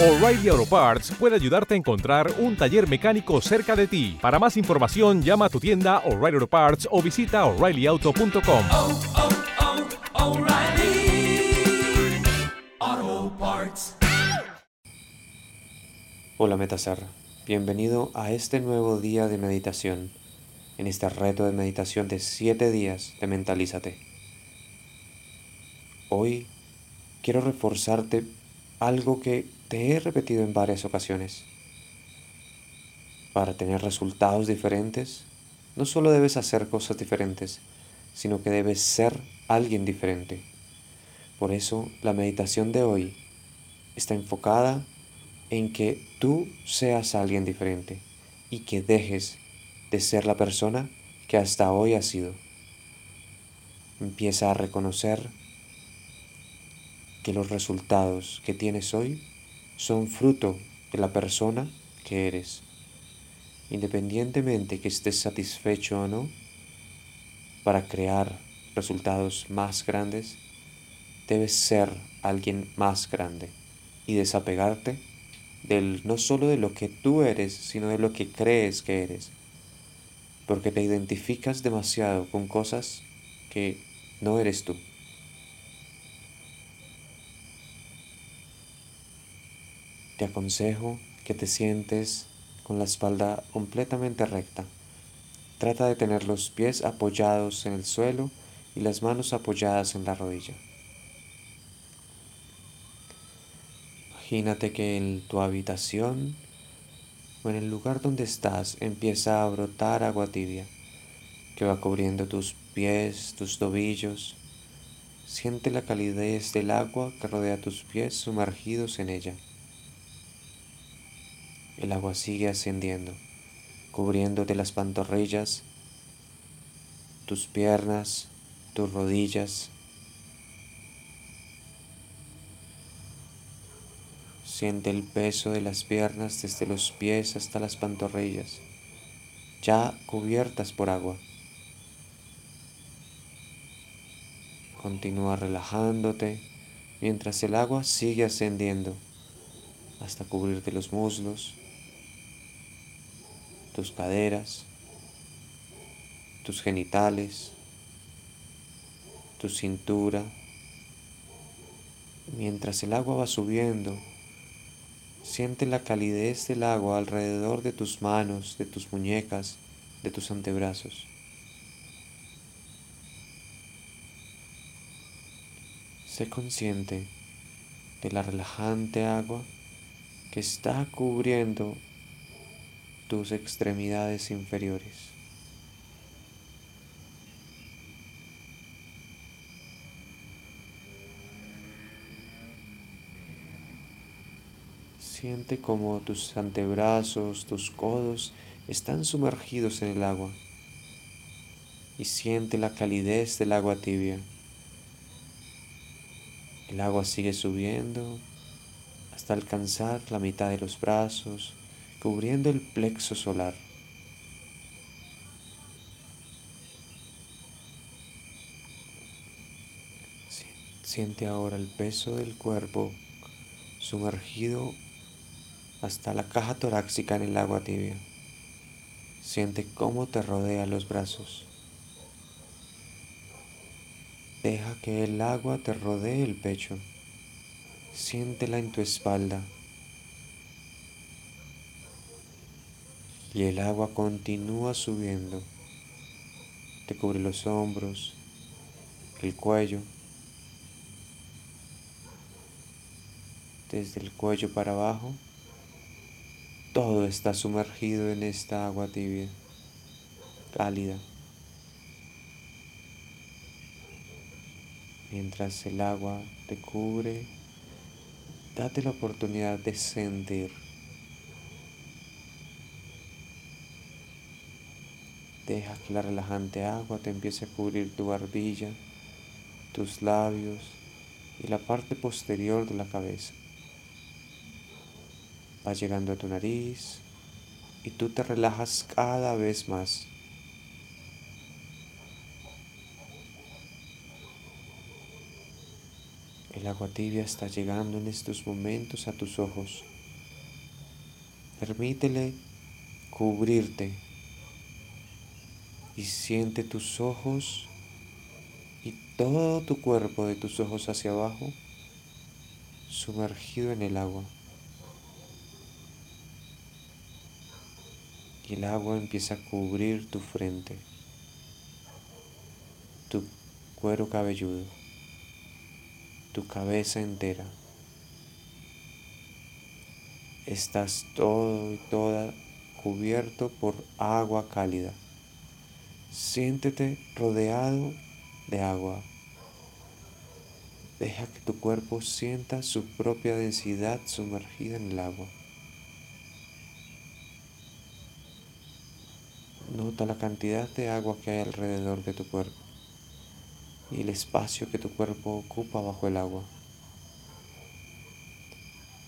O'Reilly Auto Parts puede ayudarte a encontrar un taller mecánico cerca de ti. Para más información, llama a tu tienda O'Reilly Auto Parts o visita oreillyauto.com. oh, oh, Parts. Hola Metasar, bienvenido a este nuevo día de meditación, en este reto de meditación de 7 días de Mentalízate. Hoy quiero reforzarte algo que te he repetido en varias ocasiones. Para tener resultados diferentes, no solo debes hacer cosas diferentes, sino que debes ser alguien diferente. Por eso la meditación de hoy está enfocada en que tú seas alguien diferente y que dejes de ser la persona que hasta hoy has sido. Empieza a reconocer que los resultados que tienes hoy son fruto de la persona que eres. Independientemente que estés satisfecho o no, para crear resultados más grandes, debes ser alguien más grande y desapegarte del no solo de lo que tú eres, sino de lo que crees que eres. Porque te identificas demasiado con cosas que no eres tú. Te aconsejo que te sientes con la espalda completamente recta. Trata de tener los pies apoyados en el suelo y las manos apoyadas en la rodilla. Imagínate que en tu habitación o en el lugar donde estás empieza a brotar agua tibia que va cubriendo tus pies, tus tobillos. Siente la calidez del agua que rodea tus pies sumergidos en ella. El agua sigue ascendiendo, cubriéndote las pantorrillas, tus piernas, tus rodillas. Siente el peso de las piernas desde los pies hasta las pantorrillas, ya cubiertas por agua. Continúa relajándote mientras el agua sigue ascendiendo hasta cubrirte los muslos, tus caderas, tus genitales, tu cintura. Mientras el agua va subiendo, siente la calidez del agua alrededor de tus manos, de tus muñecas, de tus antebrazos. Sé consciente de la relajante agua que está cubriendo tus extremidades inferiores. Siente como tus antebrazos, tus codos están sumergidos en el agua y siente la calidez del agua tibia. El agua sigue subiendo hasta alcanzar la mitad de los brazos, cubriendo el plexo solar. Siente ahora el peso del cuerpo sumergido hasta la caja torácica en el agua tibia. Siente cómo te rodea los brazos. Deja que el agua te rodee el pecho. Siéntela en tu espalda. Y el agua continúa subiendo. Te cubre los hombros, el cuello. Desde el cuello para abajo, todo está sumergido en esta agua tibia, cálida. Mientras el agua te cubre, date la oportunidad de sentir. Deja que la relajante agua te empiece a cubrir tu barbilla, tus labios y la parte posterior de la cabeza. Va llegando a tu nariz y tú te relajas cada vez más. El agua tibia está llegando en estos momentos a tus ojos. Permítele cubrirte y siente tus ojos y todo tu cuerpo de tus ojos hacia abajo sumergido en el agua. Y el agua empieza a cubrir tu frente, tu cuero cabelludo, tu cabeza entera. Estás todo y toda cubierto por agua cálida. Siéntete rodeado de agua. Deja que tu cuerpo sienta su propia densidad sumergida en el agua. Nota la cantidad de agua que hay alrededor de tu cuerpo y el espacio que tu cuerpo ocupa bajo el agua.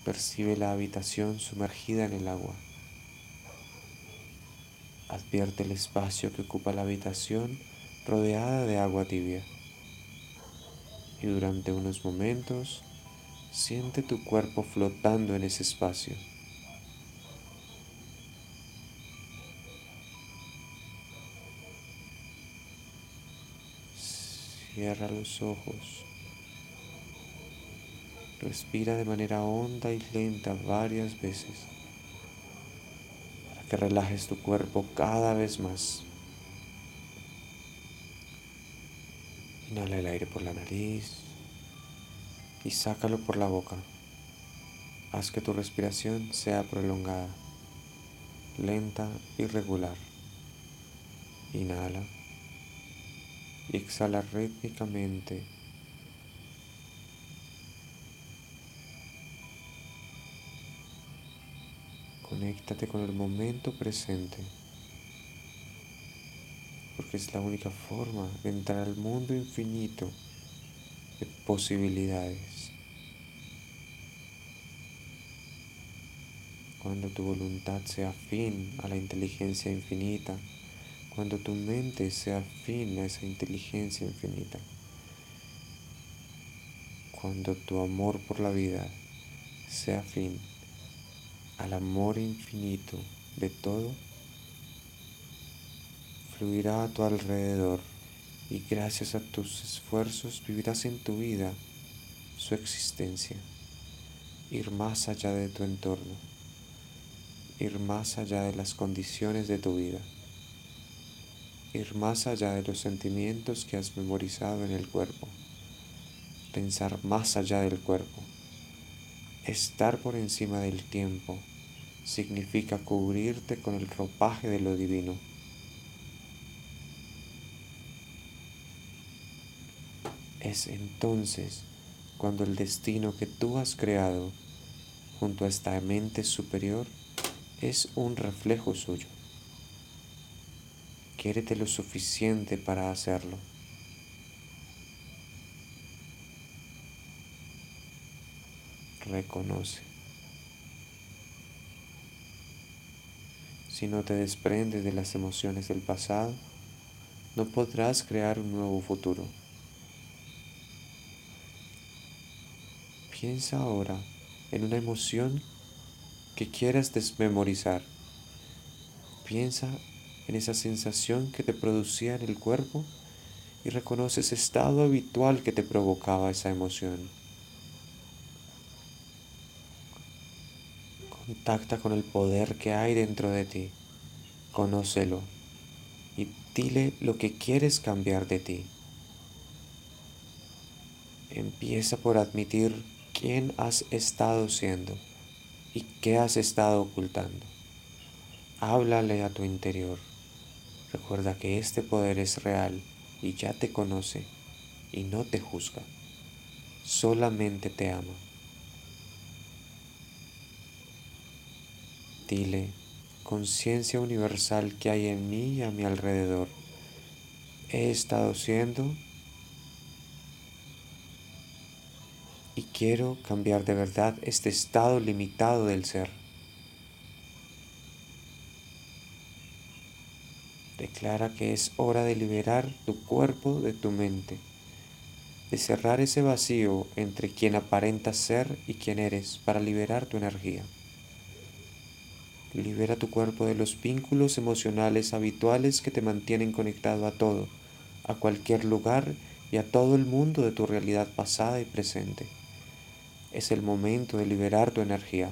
Percibe la habitación sumergida en el agua. Advierte el espacio que ocupa la habitación rodeada de agua tibia. Y durante unos momentos siente tu cuerpo flotando en ese espacio. Cierra los ojos. Respira de manera honda y lenta varias veces que relajes tu cuerpo cada vez más. Inhala el aire por la nariz y sácalo por la boca. Haz que tu respiración sea prolongada, lenta y regular. Inhala y exhala rítmicamente. Conéctate con el momento presente, porque es la única forma de entrar al mundo infinito de posibilidades. Cuando tu voluntad sea afín a la inteligencia infinita, cuando tu mente sea afín a esa inteligencia infinita, cuando tu amor por la vida sea afín al amor infinito de todo, fluirá a tu alrededor y gracias a tus esfuerzos vivirás en tu vida su existencia, ir más allá de tu entorno, ir más allá de las condiciones de tu vida ir más allá de los sentimientos que has memorizado en el cuerpo, pensar más allá del cuerpo. Estar por encima del tiempo significa cubrirte con el ropaje de lo divino. Es entonces cuando el destino que tú has creado junto a esta mente superior es un reflejo suyo. Quiérete lo suficiente para hacerlo. Reconoce. Si no te desprendes de las emociones del pasado, no podrás crear un nuevo futuro. Piensa ahora en una emoción que quieras desmemorizar. Piensa en esa sensación que te producía en el cuerpo y reconoce ese estado habitual que te provocaba esa emoción. Contacta con el poder que hay dentro de ti, conócelo y dile lo que quieres cambiar de ti. Empieza por admitir quién has estado siendo y qué has estado ocultando. Háblale a tu interior. Recuerda que este poder es real y ya te conoce y no te juzga, solamente te ama. Dile, conciencia universal que hay en mí y a mi alrededor, he estado siendo y quiero cambiar de verdad este estado limitado del ser. Declara que es hora de liberar tu cuerpo de tu mente. de cerrar ese vacío entre quien aparentas ser y quien eres para liberar tu energía. Libera tu cuerpo de los vínculos emocionales habituales que te mantienen conectado a todo, a cualquier lugar y a todo el mundo de tu realidad pasada y presente. Es el momento de liberar tu energía.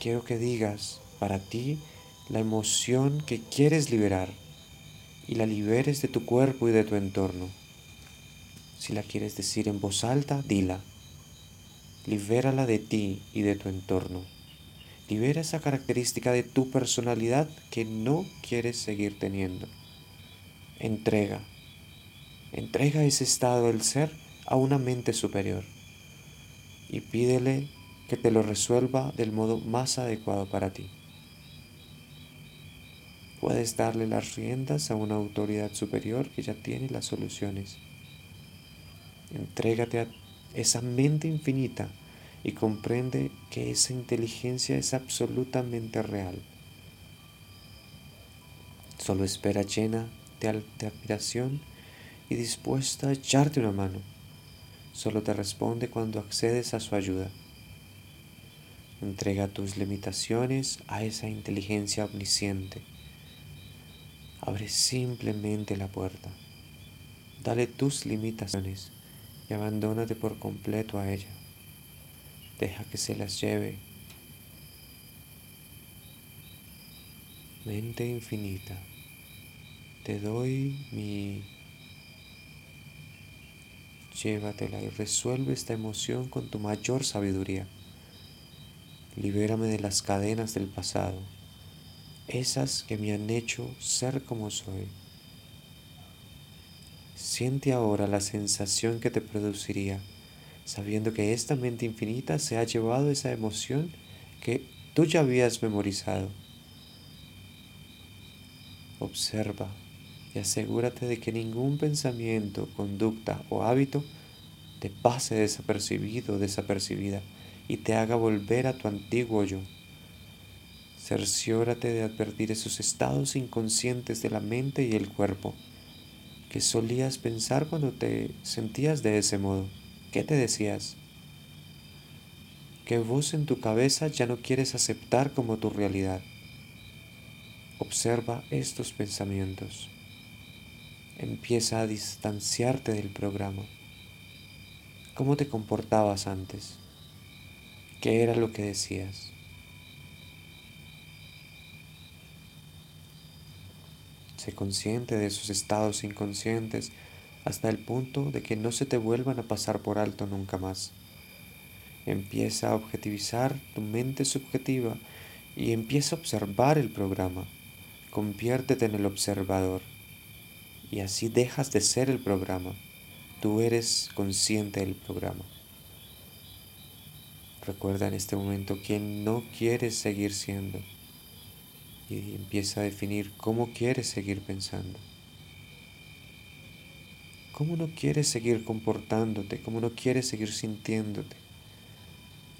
Quiero que digas para ti la emoción que quieres liberar y la liberes de tu cuerpo y de tu entorno. Si la quieres decir en voz alta, dila. Libérala de ti y de tu entorno. Libera esa característica de tu personalidad que no quieres seguir teniendo. Entrega. Entrega ese estado del ser a una mente superior y pídele que te lo resuelva del modo más adecuado para ti. Puedes darle las riendas a una autoridad superior que ya tiene las soluciones. Entrégate a esa mente infinita y comprende que esa inteligencia es absolutamente real. Solo espera llena de, admiración y dispuesta a echarte una mano. Solo te responde cuando accedes a su ayuda. Entrega tus limitaciones a esa inteligencia omnisciente Abre simplemente la puerta. Dale tus limitaciones y abandónate por completo a ella. Deja que se las lleve. Mente infinita, te doy mi... Llévatela y resuelve esta emoción con tu mayor sabiduría. Libérame de las cadenas del pasado esas que me han hecho ser como soy. Siente ahora la sensación que te produciría, sabiendo que esta mente infinita se ha llevado esa emoción que tú ya habías memorizado. Observa y asegúrate de que ningún pensamiento, conducta o hábito te pase desapercibido o desapercibida y te haga volver a tu antiguo yo. Cerciórate de advertir esos estados inconscientes de la mente y el cuerpo que solías pensar cuando te sentías de ese modo. ¿Qué te decías? ¿Qué voz en tu cabeza ya no quieres aceptar como tu realidad? Observa estos pensamientos. Empieza a distanciarte del programa. ¿Cómo te comportabas antes? ¿Qué era lo que decías? Consciente de esos estados inconscientes hasta el punto de que no se te vuelvan a pasar por alto nunca más. Empieza a objetivizar tu mente subjetiva y empieza a observar el programa. Conviértete en el observador y así dejas de ser el programa. Tú eres consciente del programa. Recuerda en este momento quién no quieres seguir siendo y empieza a definir cómo quieres seguir pensando. ¿Cómo no quieres seguir comportándote? ¿Cómo no quieres seguir sintiéndote?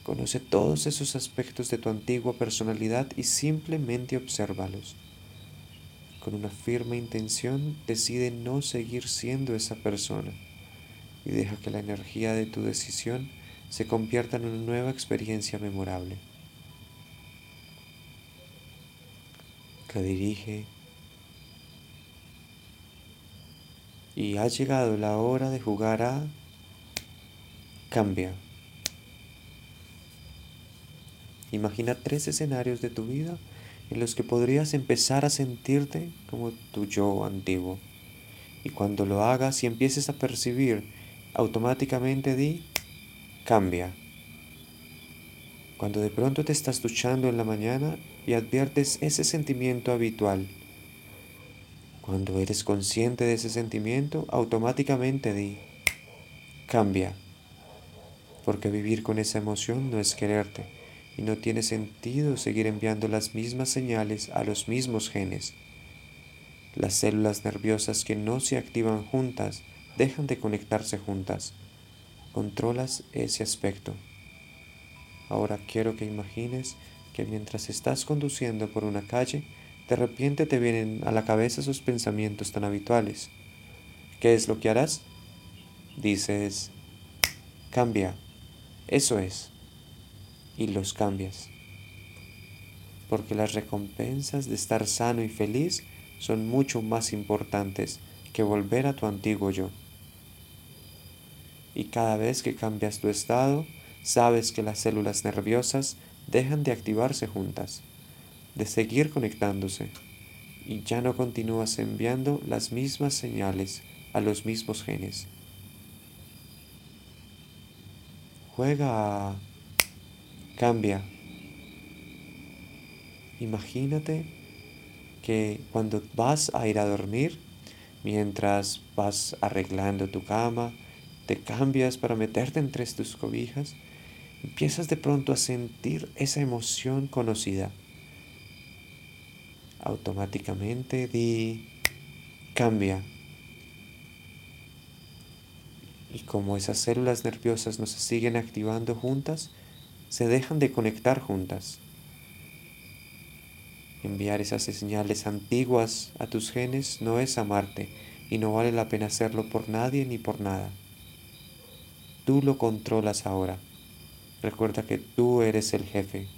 Conoce todos esos aspectos de tu antigua personalidad y simplemente obsérvalos. Con una firme intención decide no seguir siendo esa persona y deja que la energía de tu decisión se convierta en una nueva experiencia memorable. Dirige y ha llegado la hora de jugar a Cambia. Imagina tres escenarios de tu vida en los que podrías empezar a sentirte como tu yo antiguo. Y cuando lo hagas y empieces a percibir, automáticamente di, cambia. Cuando de pronto te estás duchando en la mañana y adviertes ese sentimiento habitual. Cuando eres consciente de ese sentimiento, automáticamente di, cambia, porque vivir con esa emoción no es quererte y no tiene sentido seguir enviando las mismas señales a los mismos genes. Las células nerviosas que no se activan juntas dejan de conectarse juntas. Controlas ese aspecto. Ahora quiero que imagines que mientras estás conduciendo por una calle, de repente te vienen a la cabeza esos pensamientos tan habituales. ¿Qué es lo que harás? Dices, cambia, eso es, y los cambias. Porque las recompensas de estar sano y feliz son mucho más importantes que volver a tu antiguo yo. Y cada vez que cambias tu estado, sabes que las células nerviosas dejan de activarse juntas, de seguir conectándose, y ya no continúas enviando las mismas señales a los mismos genes. Juega. Cambia. Imagínate que cuando vas a ir a dormir, mientras vas arreglando tu cama, te cambias para meterte entre tus cobijas, empiezas de pronto a sentir esa emoción conocida. Automáticamente di, cambia. Y como esas células nerviosas no se siguen activando juntas, se dejan de conectar juntas. Enviar esas señales antiguas a tus genes no es amarte y no vale la pena hacerlo por nadie ni por nada. Tú lo controlas ahora. Recuerda que tú eres el jefe.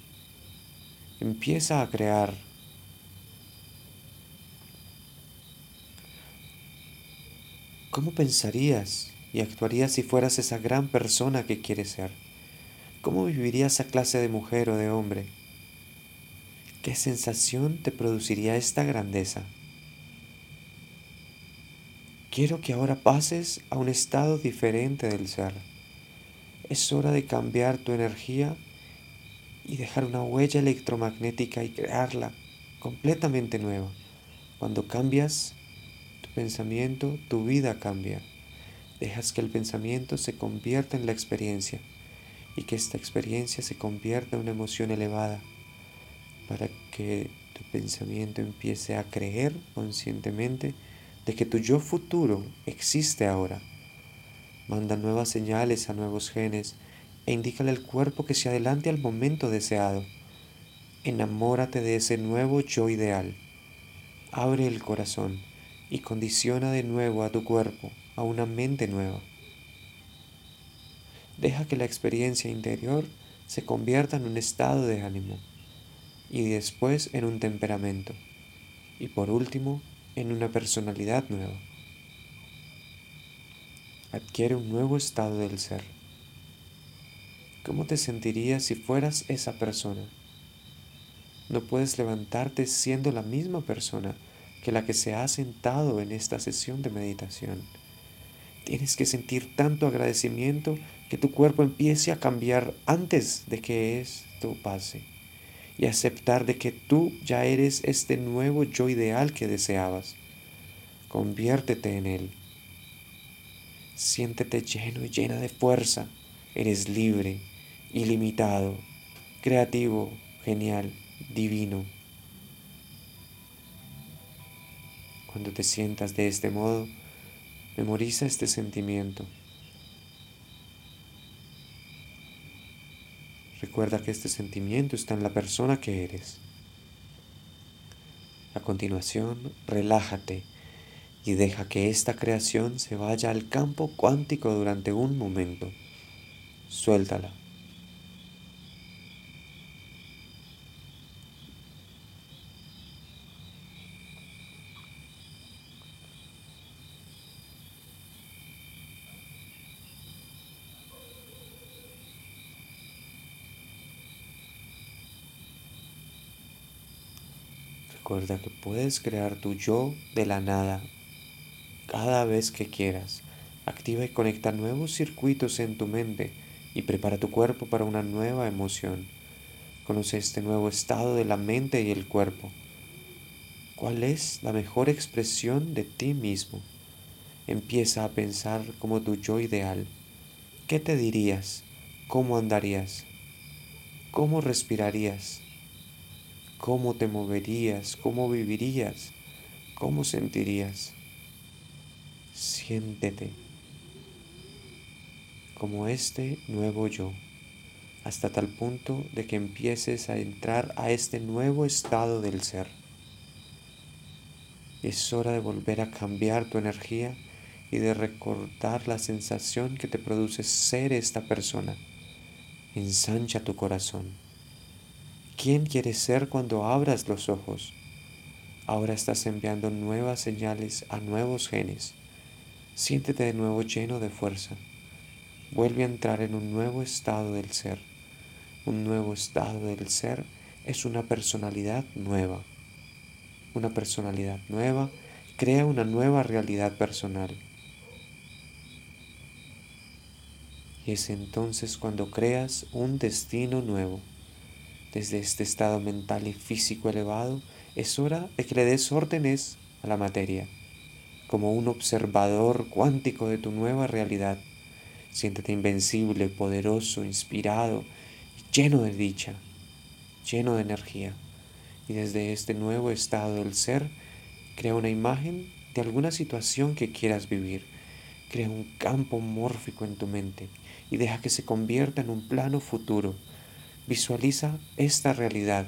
Empieza a crear. ¿Cómo pensarías y actuarías si fueras esa gran persona que quieres ser? ¿Cómo vivirías esa clase de mujer o de hombre? ¿Qué sensación te produciría esta grandeza? Quiero que ahora pases a un estado diferente del ser. Es hora de cambiar tu energía y dejar una huella electromagnética y crearla completamente nueva. Cuando cambias tu pensamiento, tu vida cambia. Dejas que el pensamiento se convierta en la experiencia y que esta experiencia se convierta en una emoción elevada para que tu pensamiento empiece a creer conscientemente de que tu yo futuro existe ahora. Manda nuevas señales a nuevos genes e indícale al cuerpo que se adelante al momento deseado. Enamórate de ese nuevo yo ideal. Abre el corazón y condiciona de nuevo a tu cuerpo a una mente nueva. Deja que la experiencia interior se convierta en un estado de ánimo y después en un temperamento y por último en una personalidad nueva. Adquiere un nuevo estado del ser. ¿Cómo te sentirías si fueras esa persona? No puedes levantarte siendo la misma persona que la que se ha sentado en esta sesión de meditación. Tienes que sentir tanto agradecimiento que tu cuerpo empiece a cambiar antes de que esto pase y aceptar de que tú ya eres este nuevo yo ideal que deseabas. Conviértete en él. Siéntete lleno y llena de fuerza. Eres libre, ilimitado, creativo, genial, divino. Cuando te sientas de este modo, memoriza este sentimiento Recuerda que este sentimiento está en la persona que eres. A continuación, relájate y deja que esta creación se vaya al campo cuántico durante un momento. Suéltala. Recuerda que puedes crear tu yo de la nada cada vez que quieras. Activa y conecta nuevos circuitos en tu mente y prepara tu cuerpo para una nueva emoción. Conoce este nuevo estado de la mente y el cuerpo. ¿Cuál es la mejor expresión de ti mismo? Empieza a pensar como tu yo ideal. ¿Qué te dirías? ¿Cómo andarías? ¿Cómo respirarías? cómo te moverías, cómo vivirías, cómo sentirías. Siéntete como este nuevo yo, hasta tal punto de que empieces a entrar a este nuevo estado del ser. Es hora de volver a cambiar tu energía y de recordar la sensación que te produce ser esta persona. Ensancha tu corazón. ¿Quién quieres ser cuando abras los ojos? Ahora estás enviando nuevas señales a nuevos genes. Siéntete de nuevo lleno de fuerza. Vuelve a entrar en un nuevo estado del ser. Un nuevo estado del ser es una personalidad nueva. Una personalidad nueva crea una nueva realidad personal. Y es entonces cuando creas un destino nuevo. Desde este estado mental y físico elevado, es hora de que le des órdenes a la materia, como un observador cuántico de tu nueva realidad. Siéntete invencible, poderoso, inspirado, lleno de dicha lleno de energía. Y desde este nuevo estado del ser, crea una imagen de alguna situación que quieras vivir. Crea un campo mórfico en tu mente y deja que se convierta en un plano futuro. Visualiza esta realidad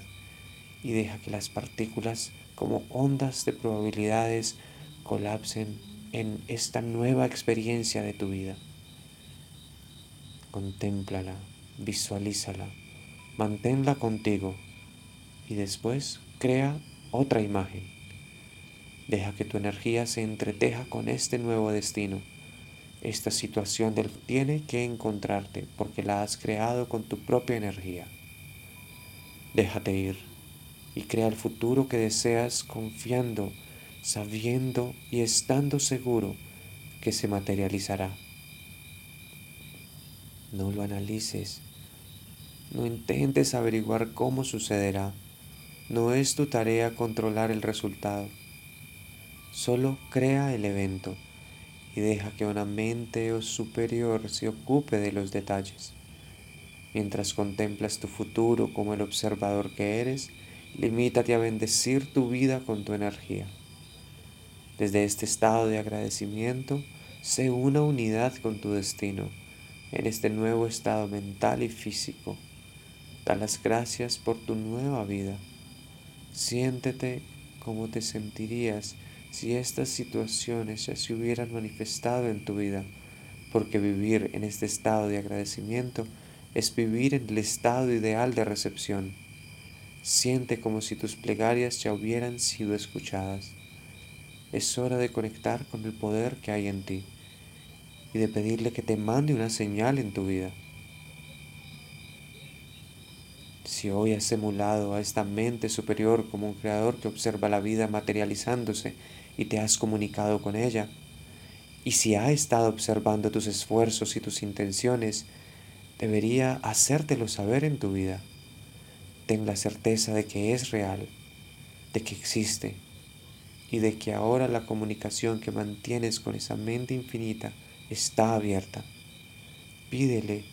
y deja que las partículas como ondas de probabilidades colapsen en esta nueva experiencia de tu vida. Contémplala, visualízala manténla contigo y después crea otra imagen. Deja que tu energía se entreteja con este nuevo destino. Esta situación tiene que encontrarte porque la has creado con tu propia energía. Déjate ir y crea el futuro que deseas confiando, sabiendo y estando seguro que se materializará. No lo analices no intentes averiguar cómo sucederá. No es tu tarea controlar el resultado. Solo crea el evento y deja que una mente superior se ocupe de los detalles. Mientras contemplas tu futuro como el observador que eres, limítate a bendecir tu vida con tu energía. Desde este estado de agradecimiento, sé una unidad con tu destino, en este nuevo estado mental y físico Da las gracias por tu nueva vida. Siéntete como te sentirías si estas situaciones ya se hubieran manifestado en tu vida, porque vivir en este estado de agradecimiento es vivir en el estado ideal de recepción. Siente como si tus plegarias ya hubieran sido escuchadas. Es hora de conectar con el poder que hay en ti y de pedirle que te mande una señal en tu vida. Si hoy has emulado a esta mente superior como un creador que observa la vida materializándose y te has comunicado con ella, y si ha estado observando tus esfuerzos y tus intenciones, debería hacértelo saber en tu vida. Ten la certeza de que es real, de que existe y de que ahora la comunicación que mantienes con esa mente infinita está abierta. Pídele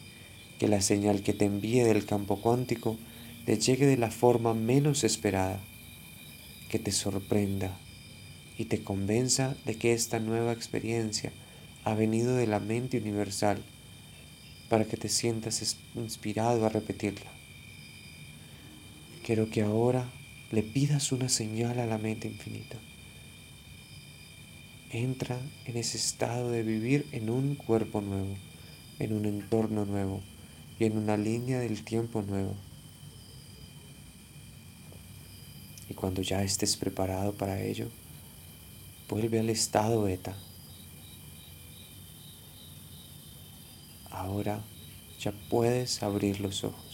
que la señal que te envíe del campo cuántico te llegue de la forma menos esperada, que te sorprenda y te convenza de que esta nueva experiencia ha venido de la mente universal para que te sientas inspirado a repetirla. Quiero que ahora le pidas una señal a la mente infinita. Entra en ese estado de vivir en un cuerpo nuevo, en un entorno nuevo, y en una línea del tiempo nuevo. Y cuando ya estés preparado para ello, vuelve al estado beta. Ahora ya puedes abrir los ojos.